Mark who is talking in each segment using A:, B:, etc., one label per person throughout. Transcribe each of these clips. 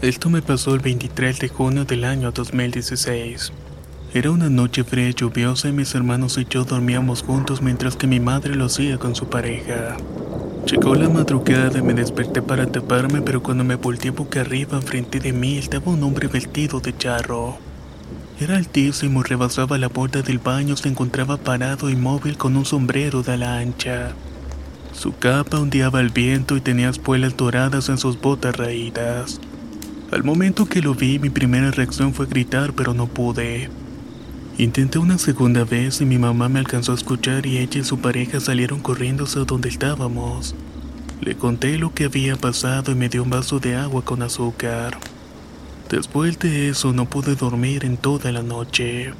A: Esto me pasó el 23 de junio del año 2016. Era una noche fría y lluviosa y mis hermanos y yo dormíamos juntos mientras que mi madre lo hacía con su pareja. Llegó la madrugada y me desperté para taparme, pero cuando me volteé boca arriba frente de mí estaba un hombre vestido de charro. Era altísimo rebasaba la puerta del baño, se encontraba parado inmóvil con un sombrero de ala ancha. Su capa ondeaba al viento y tenía espuelas doradas en sus botas raídas. Al momento que lo vi, mi primera reacción fue gritar, pero no pude. Intenté una segunda vez y mi mamá me alcanzó a escuchar y ella y su pareja salieron corriendo hacia donde estábamos. Le conté lo que había pasado y me dio un vaso de agua con azúcar. Después de eso no pude dormir en toda la noche.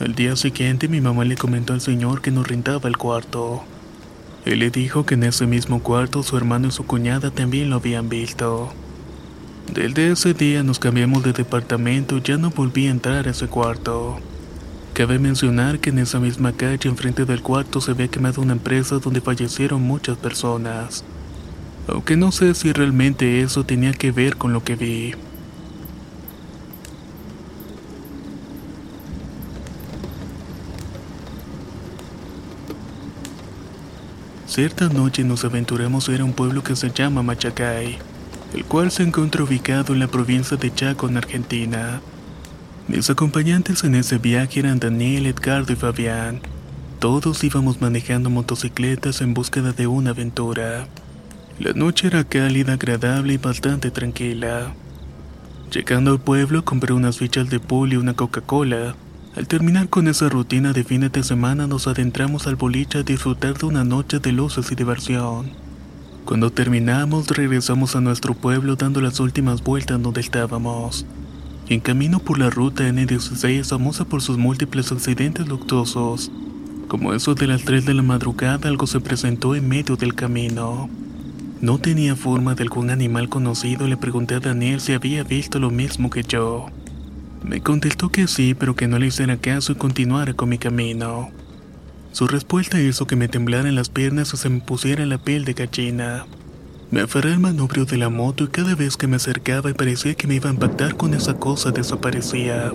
A: Al día siguiente mi mamá le comentó al señor que nos rentaba el cuarto. Él le dijo que en ese mismo cuarto su hermano y su cuñada también lo habían visto. Desde ese día nos cambiamos de departamento y ya no volví a entrar a ese cuarto. Cabe mencionar que en esa misma calle enfrente del cuarto se había quemado una empresa donde fallecieron muchas personas. Aunque no sé si realmente eso tenía que ver con lo que vi. Cierta noche nos aventuramos a ir a un pueblo que se llama Machacay el cual se encuentra ubicado en la provincia de Chaco, en Argentina. Mis acompañantes en ese viaje eran Daniel, Edgardo y Fabián. Todos íbamos manejando motocicletas en búsqueda de una aventura. La noche era cálida, agradable y bastante tranquila. Llegando al pueblo compré unas fichas de pool y una Coca-Cola. Al terminar con esa rutina de fines de semana nos adentramos al boliche a disfrutar de una noche de luces y diversión. Cuando terminamos, regresamos a nuestro pueblo dando las últimas vueltas donde estábamos. En camino por la ruta N16, famosa por sus múltiples accidentes luctuosos, como eso de las 3 de la madrugada, algo se presentó en medio del camino. No tenía forma de algún animal conocido le pregunté a Daniel si había visto lo mismo que yo. Me contestó que sí, pero que no le hiciera caso y continuara con mi camino. Su respuesta hizo que me temblaran las piernas y se me pusiera la piel de gallina. Me aferré al manubrio de la moto y cada vez que me acercaba y parecía que me iba a impactar con esa cosa desaparecía.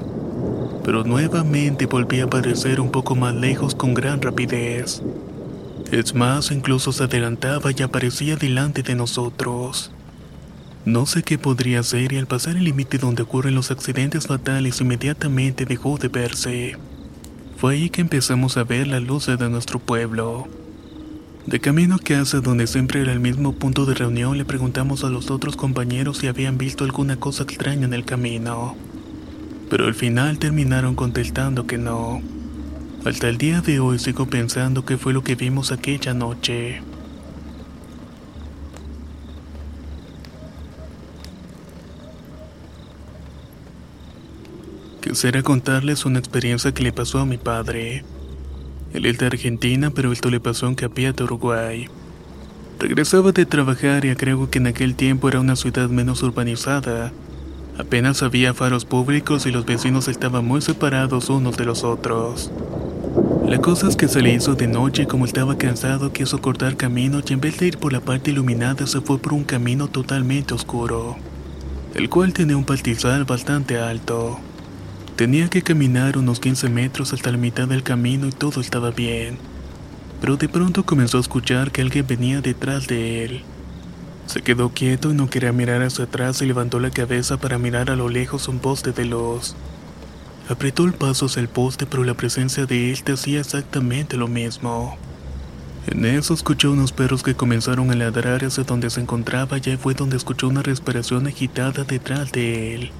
A: Pero nuevamente volví a aparecer un poco más lejos con gran rapidez. Es más, incluso se adelantaba y aparecía delante de nosotros. No sé qué podría ser y al pasar el límite donde ocurren los accidentes fatales inmediatamente dejó de verse. Fue ahí que empezamos a ver las luces de nuestro pueblo. De camino a casa, donde siempre era el mismo punto de reunión, le preguntamos a los otros compañeros si habían visto alguna cosa extraña en el camino. Pero al final terminaron contestando que no. Hasta el día de hoy sigo pensando qué fue lo que vimos aquella noche. Quisiera contarles una experiencia que le pasó a mi padre. Él es de Argentina, pero esto le pasó en Capiata, Uruguay. Regresaba de trabajar y creo que en aquel tiempo era una ciudad menos urbanizada. Apenas había faros públicos y los vecinos estaban muy separados unos de los otros. La cosa es que se le hizo de noche y como estaba cansado quiso cortar camino y en vez de ir por la parte iluminada se fue por un camino totalmente oscuro, el cual tenía un pastizal bastante alto. Tenía que caminar unos 15 metros hasta la mitad del camino y todo estaba bien. Pero de pronto comenzó a escuchar que alguien venía detrás de él. Se quedó quieto y no quería mirar hacia atrás y levantó la cabeza para mirar a lo lejos un poste de luz. Apretó el paso hacia el poste, pero la presencia de él te hacía exactamente lo mismo. En eso escuchó unos perros que comenzaron a ladrar hacia donde se encontraba y fue donde escuchó una respiración agitada detrás de él.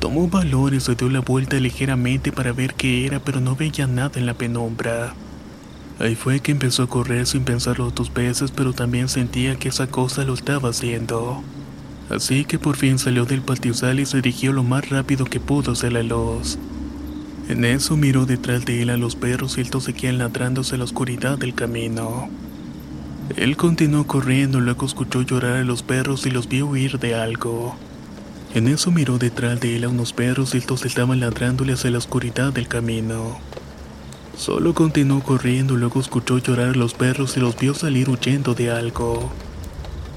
A: Tomó valor y se dio la vuelta ligeramente para ver qué era, pero no veía nada en la penumbra. Ahí fue que empezó a correr sin pensarlo dos veces, pero también sentía que esa cosa lo estaba haciendo. Así que por fin salió del pastizal y se dirigió lo más rápido que pudo hacia la luz. En eso miró detrás de él a los perros y estos seguían ladrándose a la oscuridad del camino. Él continuó corriendo, luego escuchó llorar a los perros y los vio huir de algo. En eso miró detrás de él a unos perros y estos estaban ladrándole hacia la oscuridad del camino. Solo continuó corriendo, luego escuchó llorar a los perros y los vio salir huyendo de algo.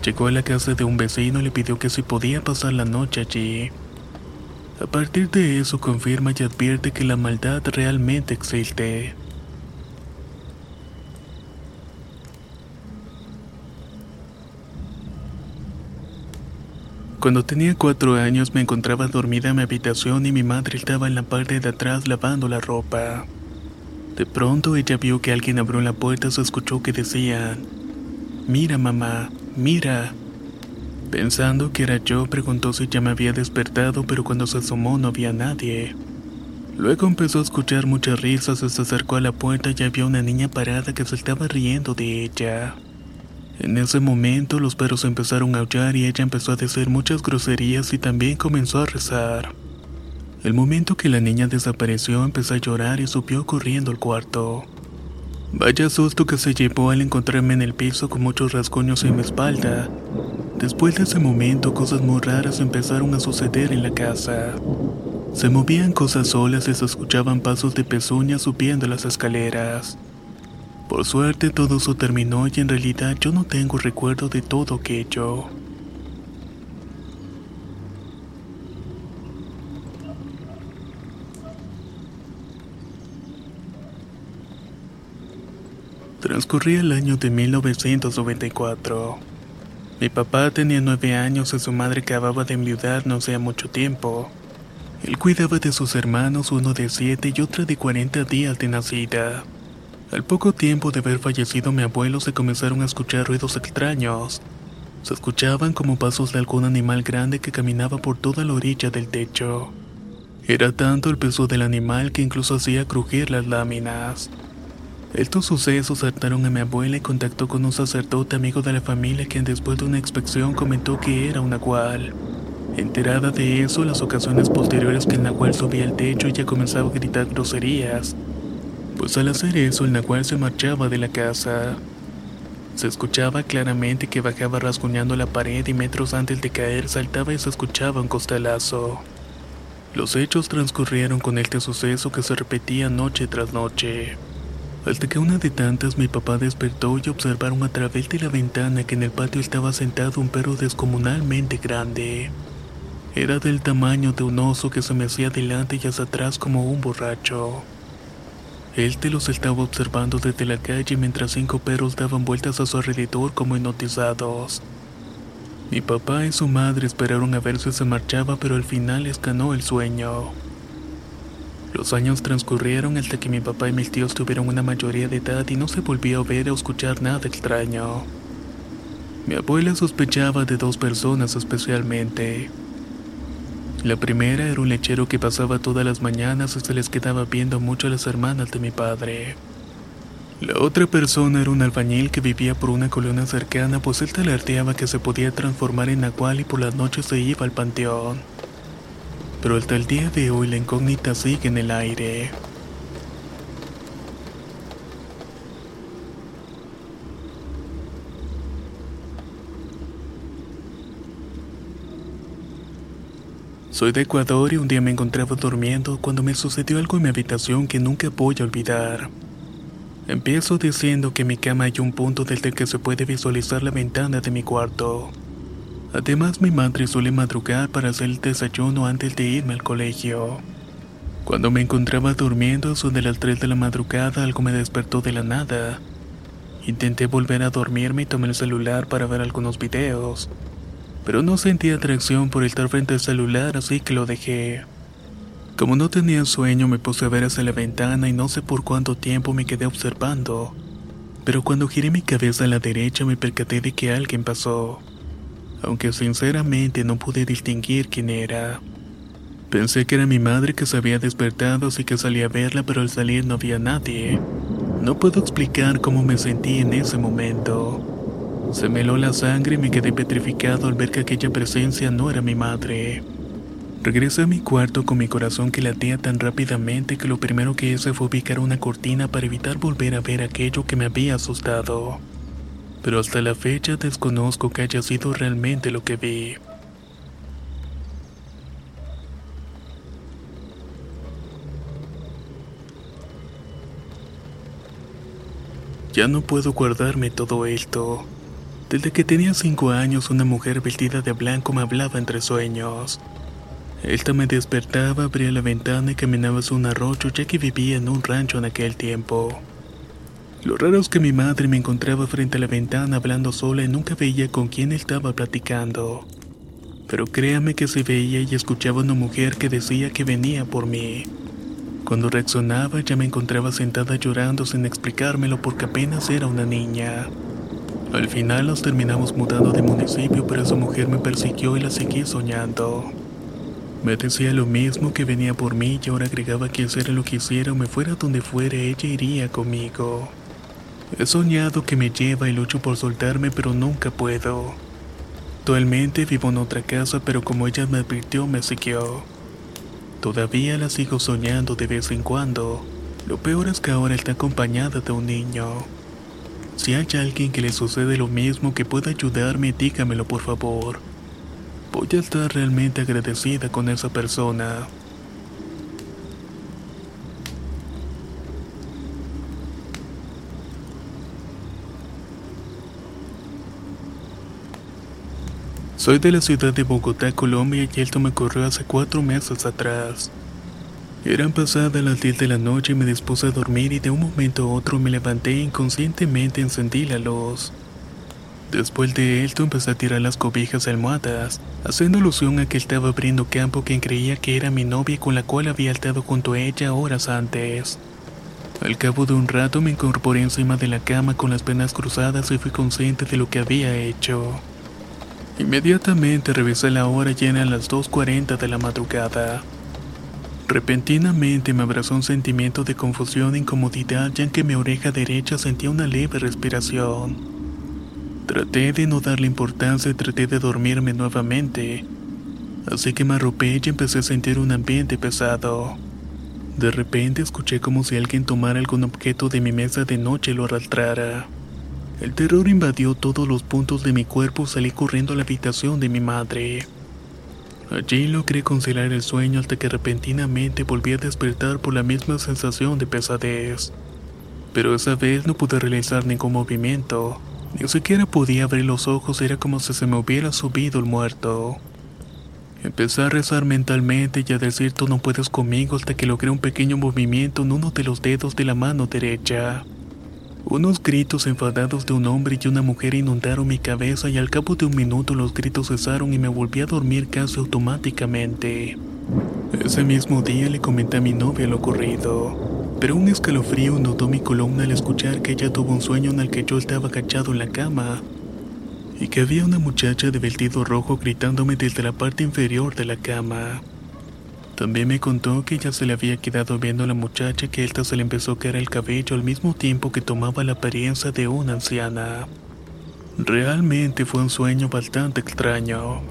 A: Llegó a la casa de un vecino y le pidió que si podía pasar la noche allí. A partir de eso confirma y advierte que la maldad realmente existe. Cuando tenía cuatro años me encontraba dormida en mi habitación y mi madre estaba en la parte de atrás lavando la ropa. De pronto ella vio que alguien abrió la puerta y se escuchó que decían, Mira mamá, mira. Pensando que era yo, preguntó si ya me había despertado, pero cuando se asomó no había nadie. Luego empezó a escuchar muchas risas y se acercó a la puerta y había una niña parada que se estaba riendo de ella. En ese momento los perros empezaron a aullar y ella empezó a decir muchas groserías y también comenzó a rezar. El momento que la niña desapareció empezó a llorar y subió corriendo al cuarto. Vaya susto que se llevó al encontrarme en el piso con muchos rasguños en mi espalda. Después de ese momento cosas muy raras empezaron a suceder en la casa. Se movían cosas solas y se escuchaban pasos de pezuñas subiendo las escaleras. Por suerte todo eso terminó y en realidad yo no tengo recuerdo de todo aquello. Transcurría el año de 1994. Mi papá tenía nueve años y su madre acababa de enviudar no hacía mucho tiempo. Él cuidaba de sus hermanos, uno de siete y otro de 40 días de nacida. Al poco tiempo de haber fallecido mi abuelo se comenzaron a escuchar ruidos extraños. Se escuchaban como pasos de algún animal grande que caminaba por toda la orilla del techo. Era tanto el peso del animal que incluso hacía crujir las láminas. Estos sucesos hartaron a mi abuela y contactó con un sacerdote amigo de la familia quien después de una inspección comentó que era un nahual. Enterada de eso, las ocasiones posteriores que el nahual subía al techo ya comenzaba a gritar groserías. Pues al hacer eso el nahual se marchaba de la casa. Se escuchaba claramente que bajaba rasguñando la pared y metros antes de caer saltaba y se escuchaba un costalazo. Los hechos transcurrieron con este suceso que se repetía noche tras noche. Hasta que una de tantas mi papá despertó y observaron a través de la ventana que en el patio estaba sentado un perro descomunalmente grande. Era del tamaño de un oso que se me hacía adelante y hacia atrás como un borracho. Él te los estaba observando desde la calle mientras cinco perros daban vueltas a su alrededor como hipnotizados. Mi papá y su madre esperaron a ver si se marchaba, pero al final les ganó el sueño. Los años transcurrieron hasta que mi papá y mis tíos tuvieron una mayoría de edad y no se volvió a ver o escuchar nada extraño. Mi abuela sospechaba de dos personas especialmente. La primera era un lechero que pasaba todas las mañanas y se les quedaba viendo mucho a las hermanas de mi padre. La otra persona era un albañil que vivía por una colonia cercana, pues él talardeaba que se podía transformar en nahual y por las noches se iba al panteón pero hasta el día de hoy la incógnita sigue en el aire. Soy de Ecuador y un día me encontraba durmiendo cuando me sucedió algo en mi habitación que nunca voy a olvidar. Empiezo diciendo que en mi cama hay un punto desde que se puede visualizar la ventana de mi cuarto. Además, mi madre suele madrugar para hacer el desayuno antes de irme al colegio. Cuando me encontraba durmiendo, son de las 3 de la madrugada, algo me despertó de la nada. Intenté volver a dormirme y tomé el celular para ver algunos videos, pero no sentí atracción por estar frente al celular, así que lo dejé. Como no tenía sueño me puse a ver hacia la ventana y no sé por cuánto tiempo me quedé observando. Pero cuando giré mi cabeza a la derecha me percaté de que alguien pasó. Aunque sinceramente no pude distinguir quién era. Pensé que era mi madre que se había despertado así que salí a verla pero al salir no había nadie. No puedo explicar cómo me sentí en ese momento. Se me heló la sangre y me quedé petrificado al ver que aquella presencia no era mi madre. Regresé a mi cuarto con mi corazón que latía tan rápidamente que lo primero que hice fue ubicar una cortina para evitar volver a ver aquello que me había asustado. Pero hasta la fecha desconozco que haya sido realmente lo que vi. Ya no puedo guardarme todo esto. Desde que tenía cinco años una mujer vestida de blanco me hablaba entre sueños. Esta me despertaba, abría la ventana y caminaba hacia un arroyo ya que vivía en un rancho en aquel tiempo. Lo raro es que mi madre me encontraba frente a la ventana hablando sola y nunca veía con quién estaba platicando. Pero créame que se veía y escuchaba una mujer que decía que venía por mí. Cuando reaccionaba ya me encontraba sentada llorando sin explicármelo porque apenas era una niña. Al final nos terminamos mudando de municipio, pero esa mujer me persiguió y la seguí soñando. Me decía lo mismo que venía por mí y ahora agregaba que hiciera lo que hiciera o me fuera donde fuera, ella iría conmigo. He soñado que me lleva y lucho por soltarme, pero nunca puedo. Actualmente vivo en otra casa, pero como ella me advirtió, me siguió. Todavía la sigo soñando de vez en cuando. Lo peor es que ahora está acompañada de un niño. Si hay alguien que le sucede lo mismo que pueda ayudarme, dígamelo por favor. Voy a estar realmente agradecida con esa persona. Soy de la ciudad de Bogotá, Colombia, y esto me ocurrió hace cuatro meses atrás. Eran pasadas las 10 de la noche y me dispuse a dormir y de un momento a otro me levanté e inconscientemente encendí la luz. Después de esto empecé a tirar las cobijas almohadas, haciendo alusión a que estaba abriendo campo quien creía que era mi novia con la cual había estado junto a ella horas antes. Al cabo de un rato me incorporé encima de la cama con las penas cruzadas y fui consciente de lo que había hecho. Inmediatamente revisé la hora llena a las 2.40 de la madrugada. Repentinamente me abrazó un sentimiento de confusión e incomodidad ya que mi oreja derecha sentía una leve respiración. Traté de no darle importancia y traté de dormirme nuevamente. Así que me arropé y empecé a sentir un ambiente pesado. De repente escuché como si alguien tomara algún objeto de mi mesa de noche y lo arrastrara. El terror invadió todos los puntos de mi cuerpo y salí corriendo a la habitación de mi madre. Allí logré conciliar el sueño hasta que repentinamente volví a despertar por la misma sensación de pesadez. Pero esa vez no pude realizar ningún movimiento, ni siquiera podía abrir los ojos, era como si se me hubiera subido el muerto. Empecé a rezar mentalmente y a decir tú no puedes conmigo hasta que logré un pequeño movimiento en uno de los dedos de la mano derecha. Unos gritos enfadados de un hombre y una mujer inundaron mi cabeza y al cabo de un minuto los gritos cesaron y me volví a dormir casi automáticamente. Ese mismo día le comenté a mi novia lo ocurrido, pero un escalofrío inundó mi columna al escuchar que ella tuvo un sueño en el que yo estaba agachado en la cama y que había una muchacha de vestido rojo gritándome desde la parte inferior de la cama. También me contó que ella se le había quedado viendo a la muchacha que ésta se le empezó a caer el cabello al mismo tiempo que tomaba la apariencia de una anciana. Realmente fue un sueño bastante extraño.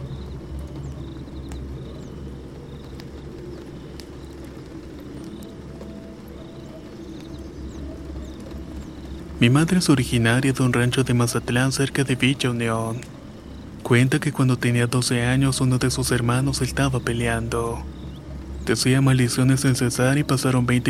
A: Mi madre es originaria de un rancho de Mazatlán cerca de Villa Unión. Cuenta que cuando tenía 12 años uno de sus hermanos estaba peleando. Decía maldiciones sin cesar y pasaron 20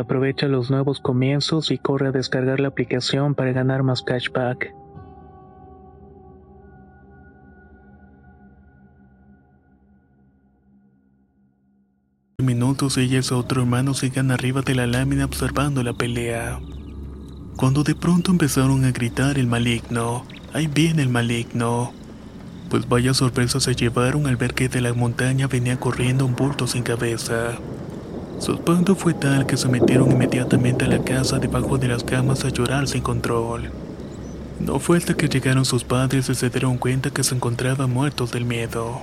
A: Aprovecha los nuevos comienzos y corre a descargar la aplicación para ganar más cashback. minutos ella y su otro hermano sigan arriba de la lámina observando la pelea. Cuando de pronto empezaron a gritar el maligno, ahí viene el maligno. Pues vaya sorpresa se llevaron al ver que de la montaña venía corriendo un bulto sin cabeza. Su espanto fue tal que se metieron inmediatamente a la casa debajo de las camas a llorar sin control. No fue hasta que llegaron sus padres y se dieron cuenta que se encontraban muertos del miedo.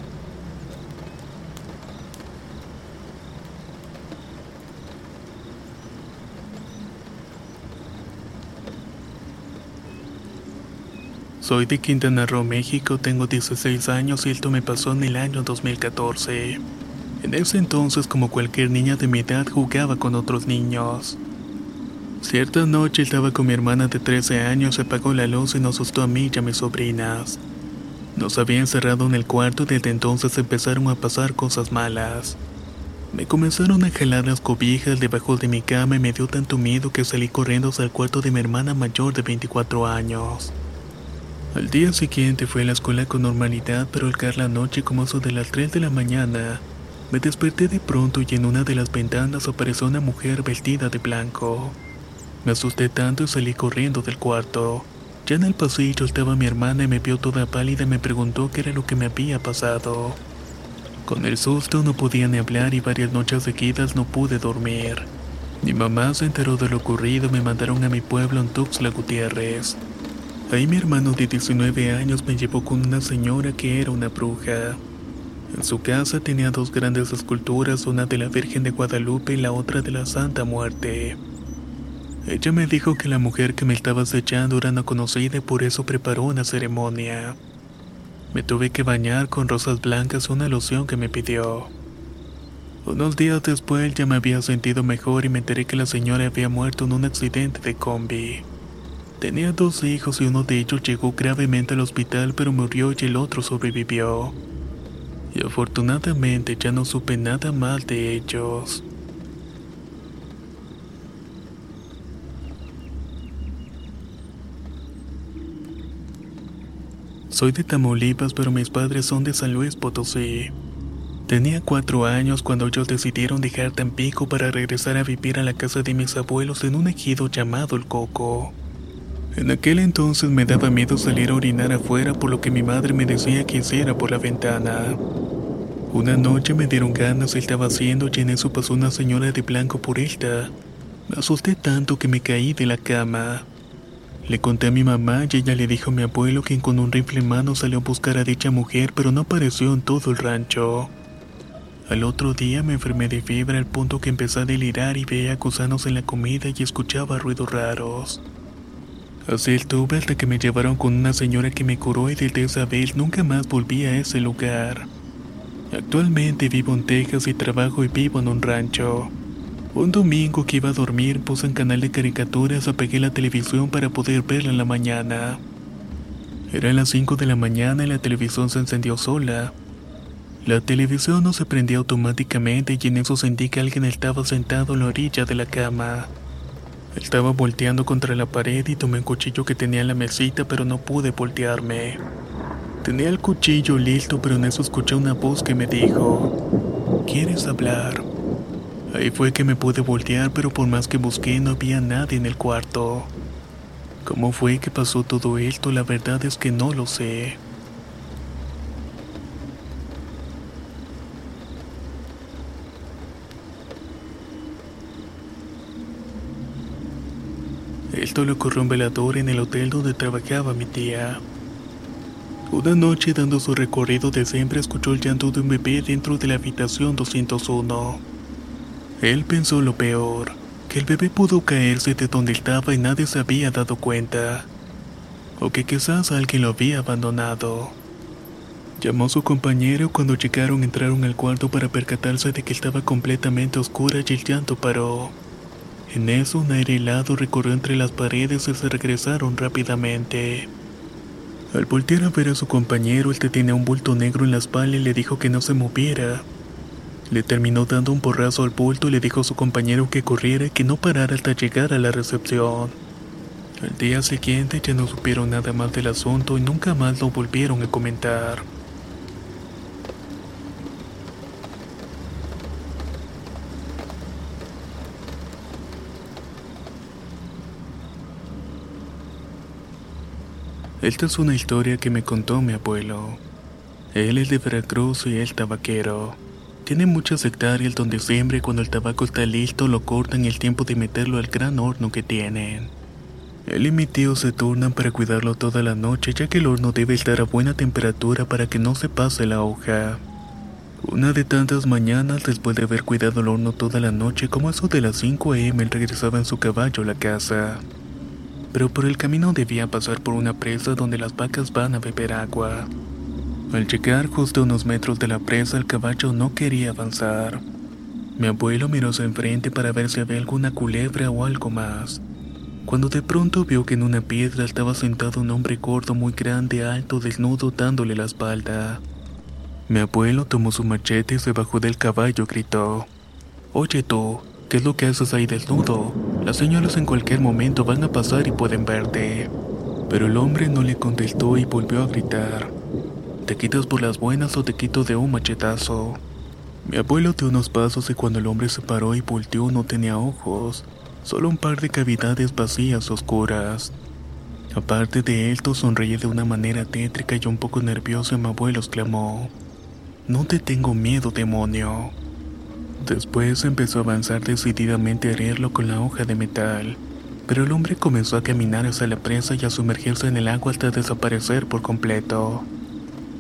A: Soy de Quintana Roo, México, tengo 16 años y esto me pasó en el año 2014. En ese entonces, como cualquier niña de mi edad, jugaba con otros niños. Cierta noche estaba con mi hermana de 13 años, se apagó la luz y nos asustó a mí y a mis sobrinas. Nos había encerrado en el cuarto y desde entonces empezaron a pasar cosas malas. Me comenzaron a jalar las cobijas debajo de mi cama y me dio tanto miedo que salí corriendo hacia el cuarto de mi hermana mayor de 24 años. Al día siguiente fui a la escuela con normalidad, pero al caer la noche como eso de las 3 de la mañana, me desperté de pronto y en una de las ventanas apareció una mujer vestida de blanco. Me asusté tanto y salí corriendo del cuarto. Ya en el pasillo estaba mi hermana y me vio toda pálida y me preguntó qué era lo que me había pasado. Con el susto no podía ni hablar y varias noches seguidas no pude dormir. Mi mamá se enteró de lo ocurrido y me mandaron a mi pueblo en Tuxtla Gutiérrez. Ahí mi hermano de 19 años me llevó con una señora que era una bruja. En su casa tenía dos grandes esculturas, una de la Virgen de Guadalupe y la otra de la Santa Muerte. Ella me dijo que la mujer que me estaba acechando era una conocida y por eso preparó una ceremonia. Me tuve que bañar con rosas blancas una loción que me pidió. Unos días después ya me había sentido mejor y me enteré que la señora había muerto en un accidente de combi. Tenía dos hijos y uno de ellos llegó gravemente al hospital pero murió y el otro sobrevivió. Y afortunadamente ya no supe nada mal de ellos. Soy de Tamaulipas pero mis padres son de San Luis Potosí. Tenía cuatro años cuando ellos decidieron dejar Tampico para regresar a vivir a la casa de mis abuelos en un ejido llamado El Coco. En aquel entonces me daba miedo salir a orinar afuera por lo que mi madre me decía que hiciera por la ventana. Una noche me dieron ganas estaba haciendo y en eso pasó una señora de blanco por esta. Me asusté tanto que me caí de la cama. Le conté a mi mamá y ella le dijo a mi abuelo que con un rifle en mano salió a buscar a dicha mujer pero no apareció en todo el rancho. Al otro día me enfermé de fiebre al punto que empecé a delirar y veía gusanos en la comida y escuchaba ruidos raros. Así estuve hasta que me llevaron con una señora que me curó y desde esa vez nunca más volví a ese lugar. Actualmente vivo en Texas y trabajo y vivo en un rancho. Un domingo que iba a dormir puse en canal de caricaturas, apagué la televisión para poder verla en la mañana. Eran las 5 de la mañana y la televisión se encendió sola. La televisión no se prendía automáticamente y en eso sentí que alguien estaba sentado en la orilla de la cama. Estaba volteando contra la pared y tomé un cuchillo que tenía en la mesita pero no pude voltearme. Tenía el cuchillo listo pero en eso escuché una voz que me dijo, ¿quieres hablar? Ahí fue que me pude voltear pero por más que busqué no había nadie en el cuarto. ¿Cómo fue que pasó todo esto? La verdad es que no lo sé. Esto le ocurrió en velador en el hotel donde trabajaba mi tía. Una noche dando su recorrido de siempre escuchó el llanto de un bebé dentro de la habitación 201. Él pensó lo peor, que el bebé pudo caerse de donde estaba y nadie se había dado cuenta, o que quizás alguien lo había abandonado. Llamó a su compañero cuando llegaron entraron al cuarto para percatarse de que estaba completamente oscura y el llanto paró. En eso un aire helado recorrió entre las paredes y se regresaron rápidamente. Al voltear a ver a su compañero, este tenía un bulto negro en la espalda y le dijo que no se moviera. Le terminó dando un porrazo al bulto y le dijo a su compañero que corriera y que no parara hasta llegar a la recepción. Al día siguiente ya no supieron nada más del asunto y nunca más lo volvieron a comentar. Esta es una historia que me contó mi abuelo. Él es de Veracruz y él tabaquero. Tiene muchas hectáreas donde siempre cuando el tabaco está listo lo cortan el tiempo de meterlo al gran horno que tienen. Él y mi tío se turnan para cuidarlo toda la noche ya que el horno debe estar a buena temperatura para que no se pase la hoja. Una de tantas mañanas después de haber cuidado el horno toda la noche como eso de las 5 a.m. él regresaba en su caballo a la casa pero por el camino debía pasar por una presa donde las vacas van a beber agua. Al llegar justo unos metros de la presa, el caballo no quería avanzar. Mi abuelo miró hacia enfrente para ver si había alguna culebra o algo más. Cuando de pronto vio que en una piedra estaba sentado un hombre gordo muy grande, alto, desnudo, dándole la espalda. Mi abuelo tomó su machete y se bajó del caballo y gritó: Oye tú, ¿Qué es lo que haces ahí desnudo? Las señoras en cualquier momento van a pasar y pueden verte. Pero el hombre no le contestó y volvió a gritar. ¿Te quitas por las buenas o te quito de un machetazo? Mi abuelo dio unos pasos y cuando el hombre se paró y volteó no tenía ojos, solo un par de cavidades vacías oscuras. Aparte de esto sonreía de una manera tétrica y un poco nervioso y mi abuelo exclamó, No te tengo miedo, demonio. Después empezó a avanzar decididamente a herirlo con la hoja de metal, pero el hombre comenzó a caminar hacia la presa y a sumergirse en el agua hasta desaparecer por completo.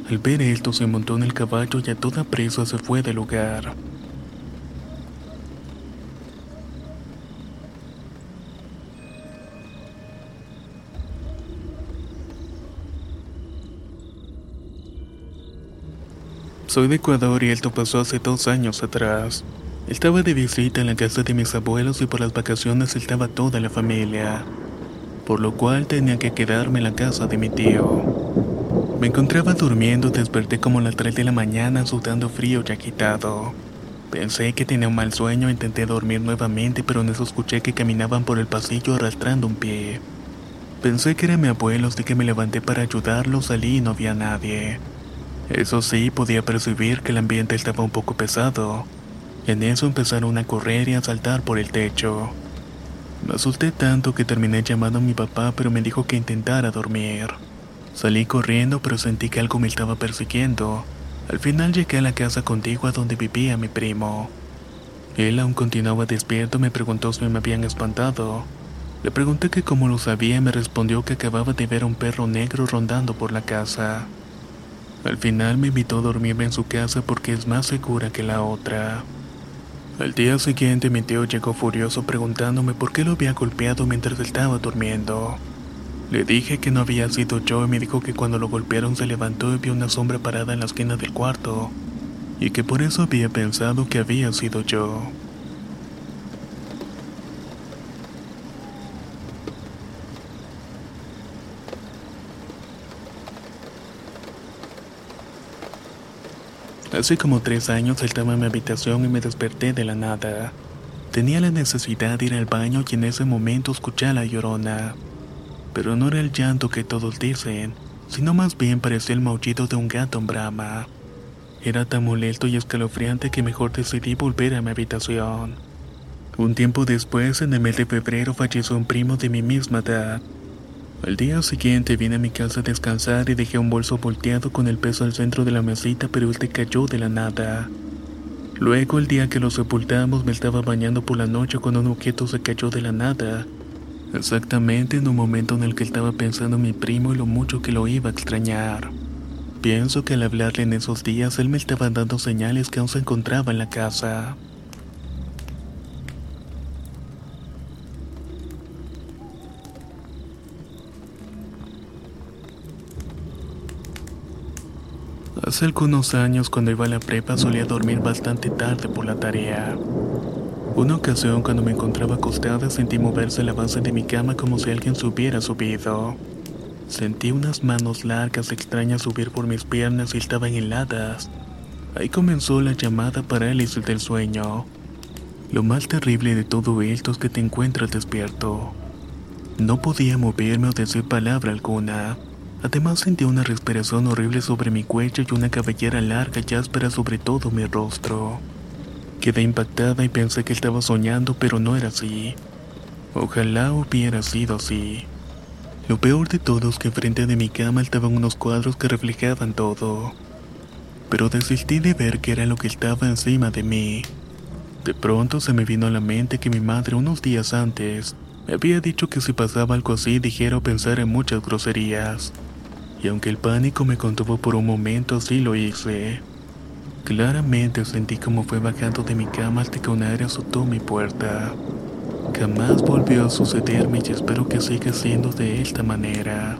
A: Al ver esto se montó en el caballo y a toda presa se fue del lugar. Soy de Ecuador y esto pasó hace dos años atrás. Estaba de visita en la casa de mis abuelos y por las vacaciones estaba toda la familia, por lo cual tenía que quedarme en la casa de mi tío. Me encontraba durmiendo, desperté como a las 3 de la mañana sudando frío y agitado. Pensé que tenía un mal sueño, intenté dormir nuevamente, pero en eso escuché que caminaban por el pasillo arrastrando un pie. Pensé que era mi abuelo, así que me levanté para ayudarlo, salí y no había nadie. Eso sí, podía percibir que el ambiente estaba un poco pesado. En eso empezaron a correr y a saltar por el techo. Me asusté tanto que terminé llamando a mi papá, pero me dijo que intentara dormir. Salí corriendo, pero sentí que algo me estaba persiguiendo. Al final llegué a la casa contigua donde vivía mi primo. Él aún continuaba despierto me preguntó si me habían espantado. Le pregunté que cómo lo sabía y me respondió que acababa de ver a un perro negro rondando por la casa. Al final me invitó a dormirme en su casa porque es más segura que la otra. Al día siguiente mi tío llegó furioso preguntándome por qué lo había golpeado mientras estaba durmiendo. Le dije que no había sido yo y me dijo que cuando lo golpearon se levantó y vio una sombra parada en la esquina del cuarto, y que por eso había pensado que había sido yo. Hace como tres años estaba en mi habitación y me desperté de la nada. Tenía la necesidad de ir al baño y en ese momento escuché a la llorona. Pero no era el llanto que todos dicen, sino más bien parecía el maullido de un gato en brama. Era tan molesto y escalofriante que mejor decidí volver a mi habitación. Un tiempo después, en el mes de febrero, falleció un primo de mi misma edad. Al día siguiente vine a mi casa a descansar y dejé un bolso volteado con el peso al centro de la mesita, pero este cayó de la nada. Luego, el día que lo sepultamos, me estaba bañando por la noche cuando un objeto se cayó de la nada. Exactamente en un momento en el que estaba pensando en mi primo y lo mucho que lo iba a extrañar. Pienso que al hablarle en esos días, él me estaba dando señales que aún se encontraba en la casa. Hace algunos años cuando iba a la prepa solía dormir bastante tarde por la tarea. Una ocasión cuando me encontraba acostada sentí moverse la base de mi cama como si alguien se hubiera subido. Sentí unas manos largas extrañas subir por mis piernas y estaban heladas. Ahí comenzó la llamada parálisis del sueño. Lo más terrible de todo esto es que te encuentras despierto. No podía moverme o decir palabra alguna. Además sentí una respiración horrible sobre mi cuello y una cabellera larga y áspera sobre todo mi rostro. Quedé impactada y pensé que estaba soñando, pero no era así. Ojalá hubiera sido así. Lo peor de todo es que frente de mi cama estaban unos cuadros que reflejaban todo. Pero desistí de ver qué era lo que estaba encima de mí. De pronto se me vino a la mente que mi madre unos días antes me había dicho que si pasaba algo así dijera o pensara en muchas groserías y aunque el pánico me contuvo por un momento, sí lo hice. Claramente sentí como fue bajando de mi cama hasta que un aire azotó mi puerta. Jamás volvió a sucederme y espero que siga siendo de esta manera.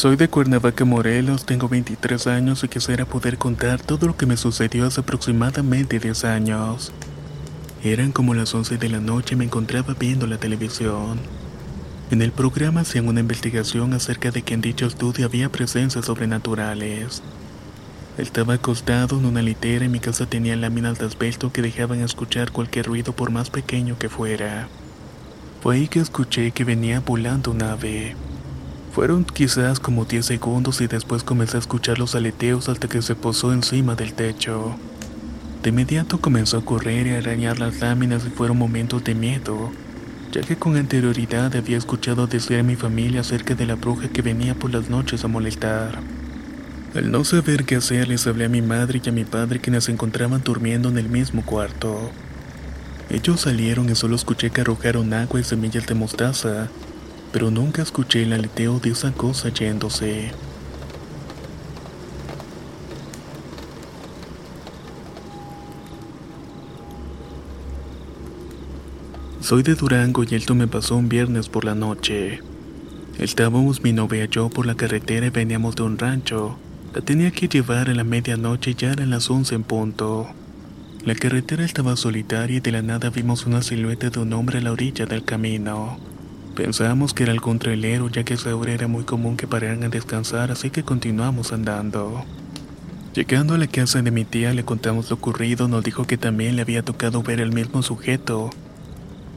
A: Soy de Cuernavaca, Morelos, tengo 23 años y quisiera poder contar todo lo que me sucedió hace aproximadamente 10 años. Eran como las 11 de la noche y me encontraba viendo la televisión. En el programa hacían una investigación acerca de que en dicho estudio había presencias sobrenaturales. Estaba acostado en una litera y mi casa tenía láminas de asbesto que dejaban escuchar cualquier ruido por más pequeño que fuera. Fue ahí que escuché que venía volando un ave. Fueron quizás como 10 segundos y después comencé a escuchar los aleteos hasta que se posó encima del techo. De inmediato comenzó a correr y a arañar las láminas y fueron momentos de miedo, ya que con anterioridad había escuchado decir a mi familia acerca de la bruja que venía por las noches a molestar. Al no saber qué hacer, les hablé a mi madre y a mi padre quienes se encontraban durmiendo en el mismo cuarto. Ellos salieron y solo escuché que arrojaron agua y semillas de mostaza, pero nunca escuché el aleteo de esa cosa yéndose. Soy de Durango y esto me pasó un viernes por la noche. Estábamos mi novia y yo por la carretera y veníamos de un rancho. La tenía que llevar a la medianoche y ya eran las 11 en punto. La carretera estaba solitaria y de la nada vimos una silueta de un hombre a la orilla del camino. Pensábamos que era algún trailero ya que esa hora era muy común que pararan a descansar así que continuamos andando. Llegando a la casa de mi tía le contamos lo ocurrido, nos dijo que también le había tocado ver el mismo sujeto,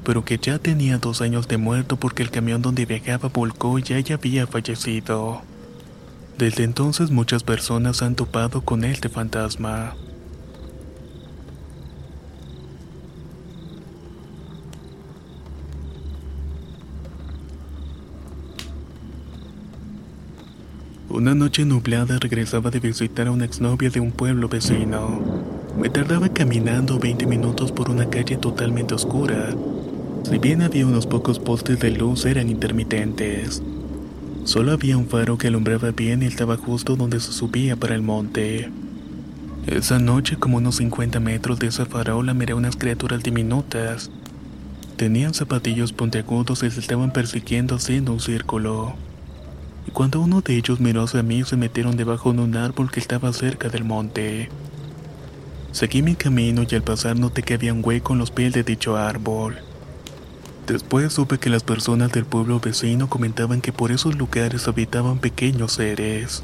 A: pero que ya tenía dos años de muerto porque el camión donde viajaba volcó y ella había fallecido. Desde entonces muchas personas han topado con este fantasma. Una noche nublada regresaba de visitar a una exnovia de un pueblo vecino. Me tardaba caminando 20 minutos por una calle totalmente oscura. Si bien había unos pocos postes de luz, eran intermitentes. Solo había un faro que alumbraba bien y estaba justo donde se subía para el monte. Esa noche, como unos 50 metros de esa farola, miré unas criaturas diminutas. Tenían zapatillos puntiagudos y se estaban persiguiendo haciendo un círculo cuando uno de ellos miró hacia mí se metieron debajo de un árbol que estaba cerca del monte. Seguí mi camino y al pasar noté que había un hueco en los pies de dicho árbol. Después supe que las personas del pueblo vecino comentaban que por esos lugares habitaban pequeños seres.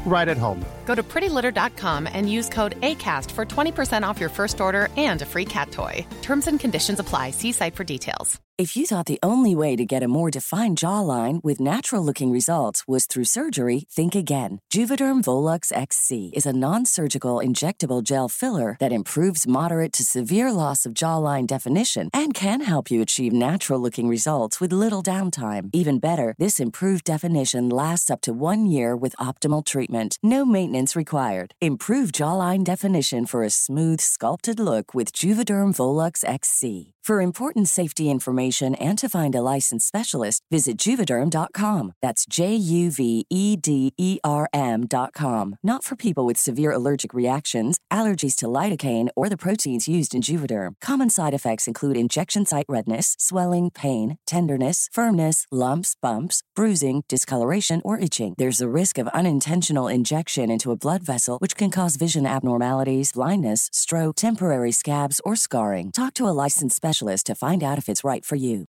B: right at home.
C: Go to prettylitter.com and use code ACAST for 20% off your first order and a free cat toy. Terms and conditions apply. See site for details.
D: If you thought the only way to get a more defined jawline with natural looking results was through surgery, think again. Juvederm Volux XC is a non surgical injectable gel filler that improves moderate to severe loss of jawline definition and can help you achieve natural looking results with little downtime. Even better, this improved definition lasts up to one year with optimal treatment. No maintenance required. Improve jawline definition for a smooth, sculpted look with Juvederm Volux XC. For important safety information and to find a licensed specialist, visit juvederm.com. That's J U V E D E R M.com. Not for people with severe allergic reactions, allergies to lidocaine, or the proteins used in Juvederm. Common side effects include injection site redness, swelling, pain, tenderness, firmness, lumps, bumps, bruising, discoloration, or itching. There's a risk of unintentional injection into a blood vessel, which can cause vision abnormalities, blindness, stroke, temporary scabs, or scarring. Talk to a licensed specialist to find out if it's right for you.